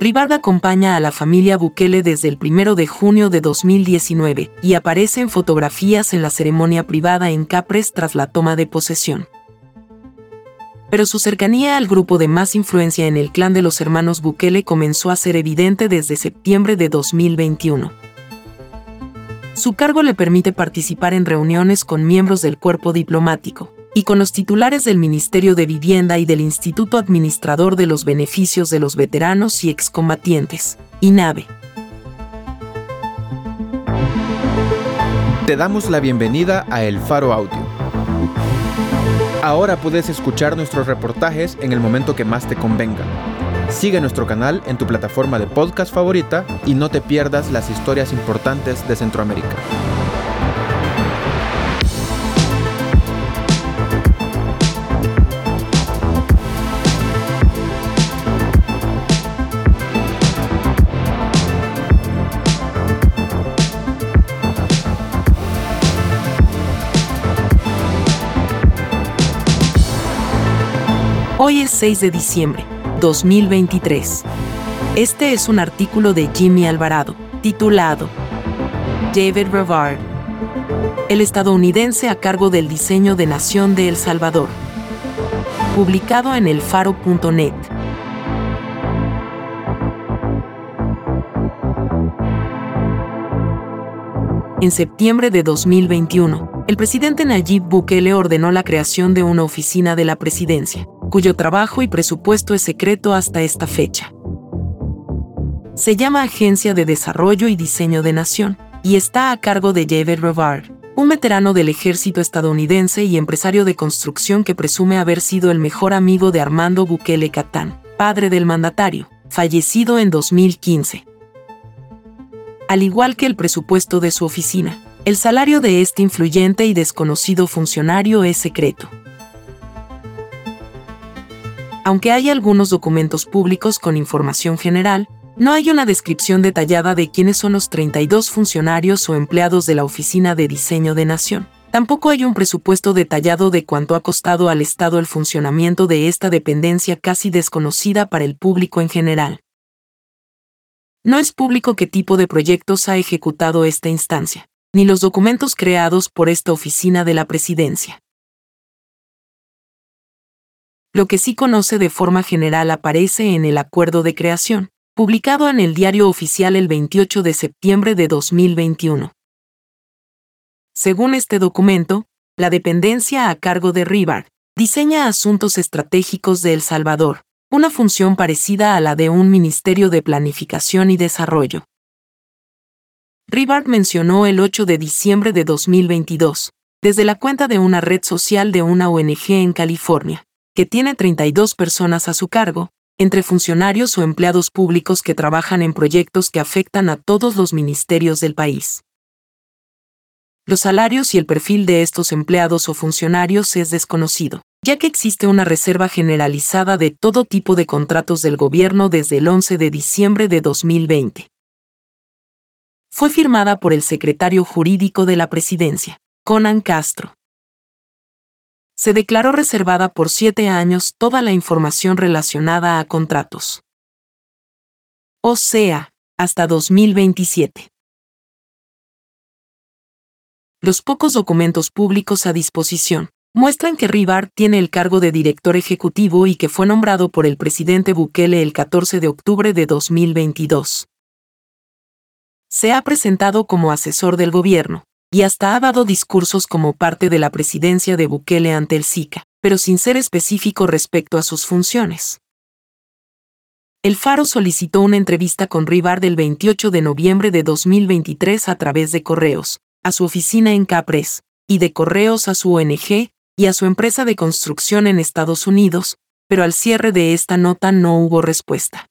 Rivard acompaña a la familia Bukele desde el 1 de junio de 2019 y aparece en fotografías en la ceremonia privada en Capres tras la toma de posesión. Pero su cercanía al grupo de más influencia en el clan de los hermanos Bukele comenzó a ser evidente desde septiembre de 2021. Su cargo le permite participar en reuniones con miembros del cuerpo diplomático, y con los titulares del Ministerio de Vivienda y del Instituto Administrador de los Beneficios de los Veteranos y Excombatientes, INAVE. Te damos la bienvenida a El Faro Audio. Ahora puedes escuchar nuestros reportajes en el momento que más te convenga. Sigue nuestro canal en tu plataforma de podcast favorita y no te pierdas las historias importantes de Centroamérica. Hoy es 6 de diciembre, 2023. Este es un artículo de Jimmy Alvarado, titulado David Rivard, el estadounidense a cargo del diseño de Nación de El Salvador, publicado en elfaro.net. En septiembre de 2021, el presidente Nayib Bukele ordenó la creación de una oficina de la presidencia, cuyo trabajo y presupuesto es secreto hasta esta fecha. Se llama Agencia de Desarrollo y Diseño de Nación y está a cargo de David Rivard, un veterano del ejército estadounidense y empresario de construcción que presume haber sido el mejor amigo de Armando Bukele Catán, padre del mandatario, fallecido en 2015. Al igual que el presupuesto de su oficina, el salario de este influyente y desconocido funcionario es secreto aunque hay algunos documentos públicos con información general, no hay una descripción detallada de quiénes son los 32 funcionarios o empleados de la Oficina de Diseño de Nación. Tampoco hay un presupuesto detallado de cuánto ha costado al Estado el funcionamiento de esta dependencia casi desconocida para el público en general. No es público qué tipo de proyectos ha ejecutado esta instancia, ni los documentos creados por esta oficina de la presidencia. Lo que sí conoce de forma general aparece en el Acuerdo de Creación, publicado en el Diario Oficial el 28 de septiembre de 2021. Según este documento, la dependencia a cargo de Rivard diseña asuntos estratégicos de El Salvador, una función parecida a la de un Ministerio de Planificación y Desarrollo. Rivard mencionó el 8 de diciembre de 2022, desde la cuenta de una red social de una ONG en California, que tiene 32 personas a su cargo, entre funcionarios o empleados públicos que trabajan en proyectos que afectan a todos los ministerios del país. Los salarios y el perfil de estos empleados o funcionarios es desconocido, ya que existe una reserva generalizada de todo tipo de contratos del gobierno desde el 11 de diciembre de 2020. Fue firmada por el secretario jurídico de la presidencia, Conan Castro se declaró reservada por siete años toda la información relacionada a contratos. O sea, hasta 2027. Los pocos documentos públicos a disposición muestran que Rivar tiene el cargo de director ejecutivo y que fue nombrado por el presidente Bukele el 14 de octubre de 2022. Se ha presentado como asesor del gobierno, y hasta ha dado discursos como parte de la presidencia de Bukele ante el SICA, pero sin ser específico respecto a sus funciones. El Faro solicitó una entrevista con Rivard el 28 de noviembre de 2023 a través de correos, a su oficina en Capres, y de correos a su ONG y a su empresa de construcción en Estados Unidos, pero al cierre de esta nota no hubo respuesta.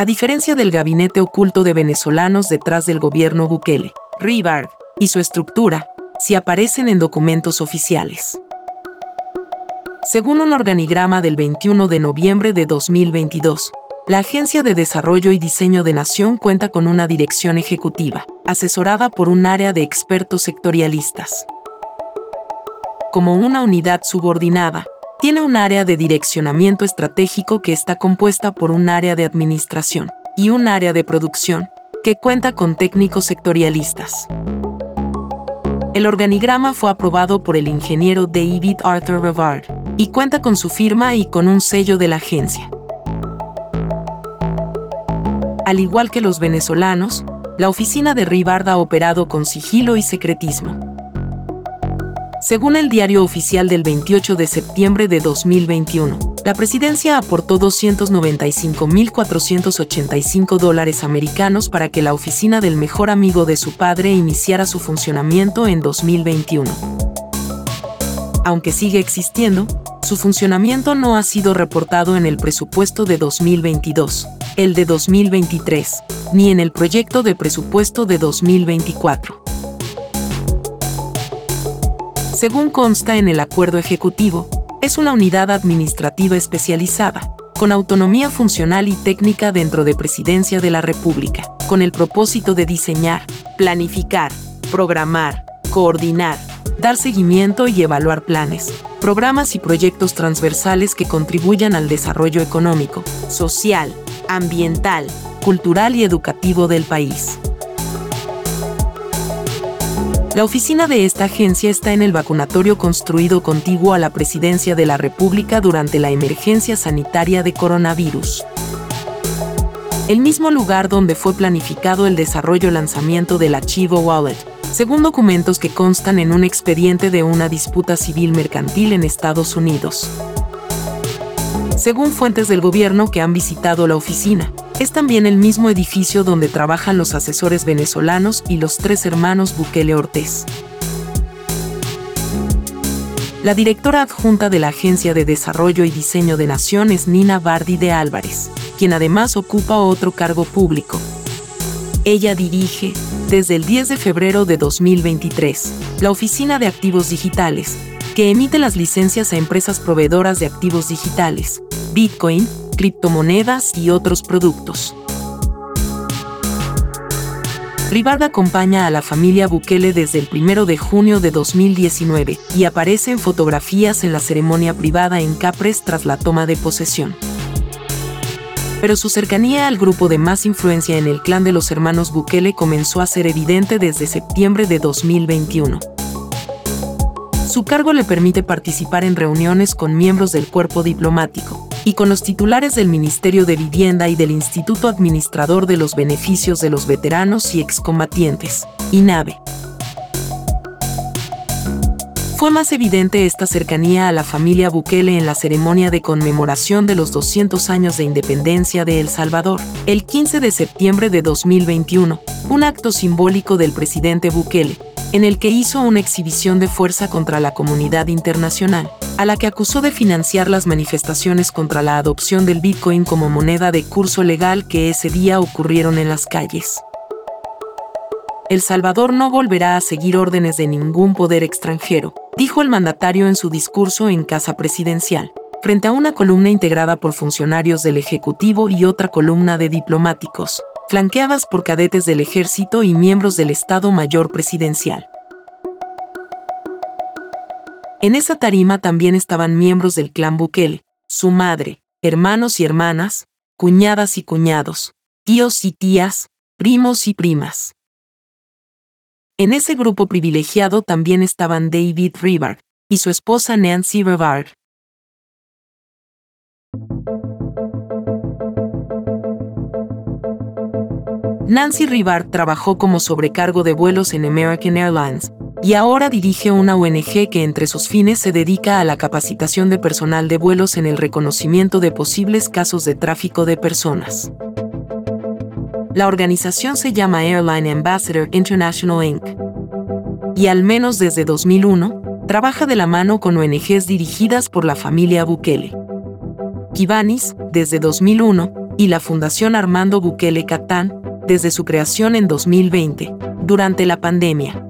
A diferencia del gabinete oculto de venezolanos detrás del gobierno Bukele, Rivard y su estructura sí aparecen en documentos oficiales. Según un organigrama del 21 de noviembre de 2022, La Agencia de Desarrollo y Diseño de Nación cuenta con una dirección ejecutiva, asesorada por un área de expertos sectorialistas. Como una unidad subordinada, tiene un área de direccionamiento estratégico que está compuesta por un área de administración y un área de producción, que cuenta con técnicos sectorialistas. El organigrama fue aprobado por el ingeniero David Arthur Revard y cuenta con su firma y con un sello de la agencia. Al igual que los venezolanos, la oficina de Rivard ha operado con sigilo y secretismo. Según el diario oficial del 28 de septiembre de 2021, la presidencia aportó 295.485 dólares americanos para que la oficina del mejor amigo de su padre iniciara su funcionamiento en 2021. Aunque sigue existiendo, su funcionamiento no ha sido reportado en el presupuesto de 2022, el de 2023, ni en el proyecto de presupuesto de 2024. Según consta en el acuerdo ejecutivo, es una unidad administrativa especializada, con autonomía funcional y técnica dentro de Presidencia de la República, con el propósito de diseñar, planificar, programar, coordinar, dar seguimiento y evaluar planes, programas y proyectos transversales que contribuyan al desarrollo económico, social, ambiental, cultural y educativo del país. La oficina de esta agencia está en el vacunatorio construido contiguo a la Presidencia de la República durante la emergencia sanitaria de coronavirus. El mismo lugar donde fue planificado el desarrollo lanzamiento del archivo Wallet, según documentos que constan en un expediente de una disputa civil mercantil en Estados Unidos. Según fuentes del gobierno que han visitado la oficina, es también el mismo edificio donde trabajan los asesores venezolanos y los tres hermanos Bukele Ortiz. La directora adjunta de la Agencia de Desarrollo y Diseño de Nación es Nina Bardi de Álvarez, quien además ocupa otro cargo público. Ella dirige, desde el 10 de febrero de 2023, la Oficina de Activos Digitales, que emite las licencias a empresas proveedoras de activos digitales, Bitcoin, criptomonedas y otros productos. Rivard acompaña a la familia Bukele desde el 1 de junio de 2019 y aparece en fotografías en la ceremonia privada en Capres tras la toma de posesión. Pero su cercanía al grupo de más influencia en el clan de los hermanos Bukele comenzó a ser evidente desde septiembre de 2021. Su cargo le permite participar en reuniones con miembros del cuerpo diplomático, y con los titulares del Ministerio de Vivienda y del Instituto Administrador de los Beneficios de los Veteranos y Excombatientes, INAVE. Fue más evidente esta cercanía a la familia Bukele en la ceremonia de conmemoración de los 200 años de independencia de El Salvador, el 15 de septiembre de 2021, un acto simbólico del presidente Bukele, en el que hizo una exhibición de fuerza contra la comunidad internacional, a la que acusó de financiar las manifestaciones contra la adopción del Bitcoin como moneda de curso legal que ese día ocurrieron en las calles. El Salvador no volverá a seguir órdenes de ningún poder extranjero, dijo el mandatario en su discurso en Casa Presidencial, frente a una columna integrada por funcionarios del Ejecutivo y otra columna de diplomáticos, flanqueadas por cadetes del ejército y miembros del Estado Mayor Presidencial. En esa tarima también estaban miembros del clan Bukele, su madre, hermanos y hermanas, cuñadas y cuñados, tíos y tías, primos y primas. En ese grupo privilegiado también estaban David Rivard y su esposa Nancy Rivard. Nancy Rivard trabajó como sobrecargo de vuelos en American Airlines y ahora dirige una ONG que entre sus fines se dedica a la capacitación de personal de vuelos en el reconocimiento de posibles casos de tráfico de personas. La organización se llama Airline Ambassador International Inc. Y al menos desde 2001, trabaja de la mano con ONGs dirigidas por la familia Bukele. Kibanis, desde 2001, y la Fundación Armando Bukele Catán, desde su creación en 2020, durante la pandemia.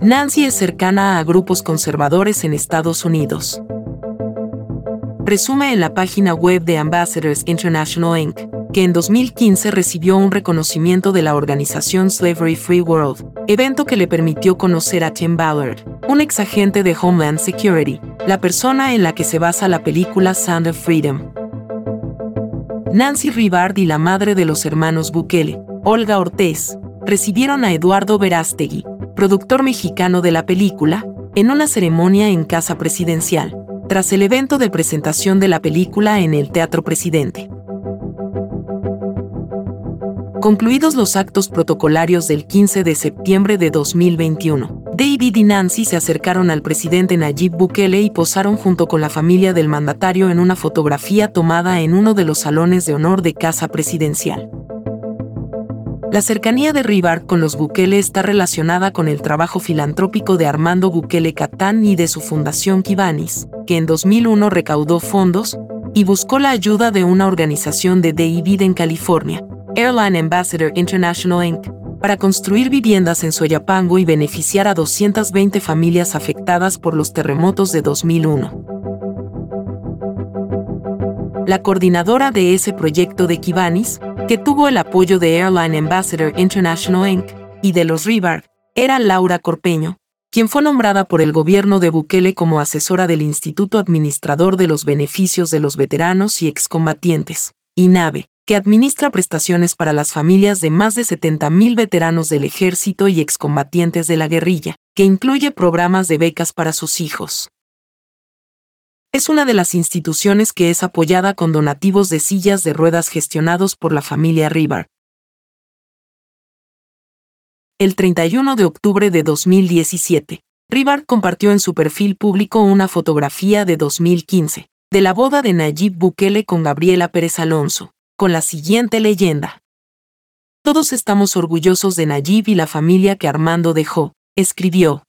Nancy es cercana a grupos conservadores en Estados Unidos. presume en la página web de Ambassadors International Inc., que en 2015 recibió un reconocimiento de la organización Slavery Free World, evento que le permitió conocer a Tim Ballard, un exagente de Homeland Security, la persona en la que se basa la película Sound of Freedom. Nancy Rivard y la madre de los hermanos Bukele, Olga Ortiz, recibieron a Eduardo Verástegui, productor mexicano de la película, en una ceremonia en Casa Presidencial, tras el evento de presentación de la película en el Teatro Presidente. Concluidos los actos protocolarios del 15 de septiembre de 2021, David y Nancy se acercaron al presidente Nayib Bukele y posaron junto con la familia del mandatario en una fotografía tomada en uno de los salones de honor de Casa Presidencial. La cercanía de Rivar con los Bukele está relacionada con el trabajo filantrópico de Armando Bukele Catán y de su fundación Kibanis, que en 2001 recaudó fondos y buscó la ayuda de una organización de David en California, Airline Ambassador International Inc., para construir viviendas en Soyapango y beneficiar a 220 familias afectadas por los terremotos de 2001. La coordinadora de ese proyecto de Kibanis, que tuvo el apoyo de Airline Ambassador International Inc. y de los Rivar, era Laura Corpeño, quien fue nombrada por el gobierno de Bukele como asesora del Instituto Administrador de los Beneficios de los Veteranos y Excombatientes, INAVE, que administra prestaciones para las familias de más de 70.000 veteranos del ejército y excombatientes de la guerrilla, que incluye programas de becas para sus hijos. Es una de las instituciones que es apoyada con donativos de sillas de ruedas gestionados por la familia Rivar. El 31 de octubre de 2017, Rivar compartió en su perfil público una fotografía de 2015, de la boda de Nayib Bukele con Gabriela Pérez Alonso, con la siguiente leyenda. Todos estamos orgullosos de Nayib y la familia que Armando dejó, escribió.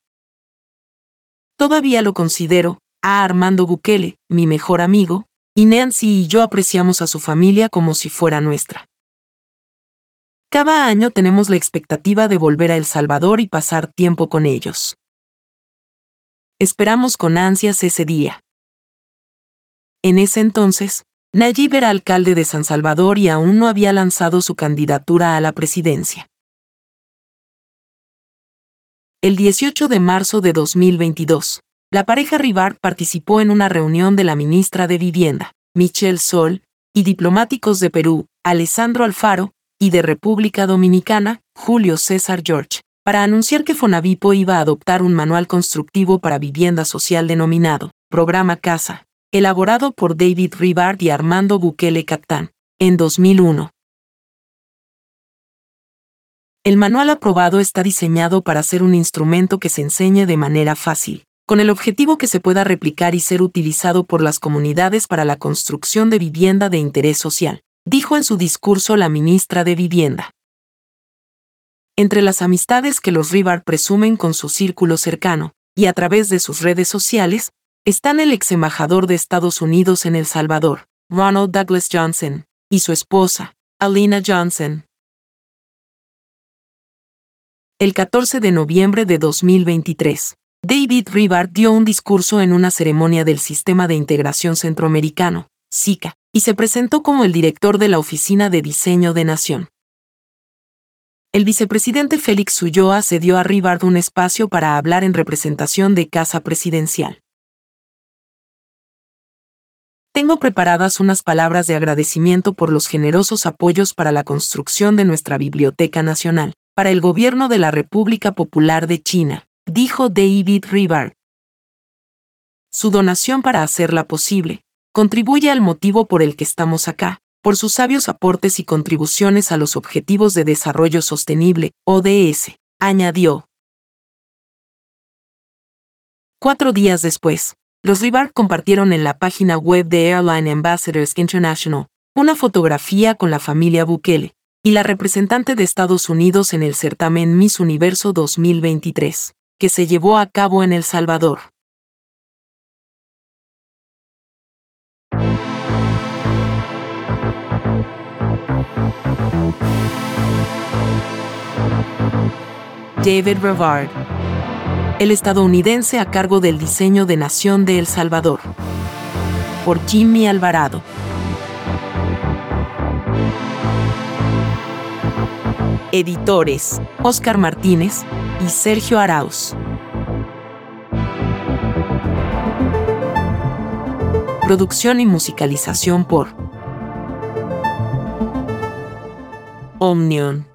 Todavía lo considero, a Armando Bukele, mi mejor amigo, y Nancy y yo apreciamos a su familia como si fuera nuestra. Cada año tenemos la expectativa de volver a El Salvador y pasar tiempo con ellos. Esperamos con ansias ese día. En ese entonces, Nayib era alcalde de San Salvador y aún no había lanzado su candidatura a la presidencia. El 18 de marzo de 2022, la pareja Rivar participó en una reunión de la ministra de Vivienda, Michelle Sol, y diplomáticos de Perú, Alessandro Alfaro, y de República Dominicana, Julio César George, para anunciar que Fonavipo iba a adoptar un manual constructivo para vivienda social denominado Programa Casa, elaborado por David Rivard y Armando Bukele Catán, en 2001. El manual aprobado está diseñado para ser un instrumento que se enseñe de manera fácil, con el objetivo que se pueda replicar y ser utilizado por las comunidades para la construcción de vivienda de interés social, dijo en su discurso la ministra de Vivienda. Entre las amistades que los Rivard presumen con su círculo cercano, y a través de sus redes sociales, están el ex embajador de Estados Unidos en El Salvador, Ronald Douglas Johnson, y su esposa, Alina Johnson. El 14 de noviembre de 2023, David Rivard dio un discurso en una ceremonia del Sistema de Integración Centroamericano, SICA, y se presentó como el director de la Oficina de Diseño de Nación. El vicepresidente Félix Ulloa cedió a Rivard un espacio para hablar en representación de Casa Presidencial. Tengo preparadas unas palabras de agradecimiento por los generosos apoyos para la construcción de nuestra Biblioteca Nacional, para el gobierno de la República Popular de China, dijo David Rivard. Su donación para hacerla posible contribuye al motivo por el que estamos acá, por sus sabios aportes y contribuciones a los Objetivos de Desarrollo Sostenible, ODS, añadió. Cuatro días después, los Rivard compartieron en la página web de Airline Ambassadors International una fotografía con la familia Bukele y la representante de Estados Unidos en el certamen Miss Universo 2023, que se llevó a cabo en El Salvador. David Rivard el estadounidense a cargo del diseño de Nación de El Salvador. por Jimmy Alvarado. Editores, Oscar Martínez y Sergio Arauz. Producción y musicalización por Omnion.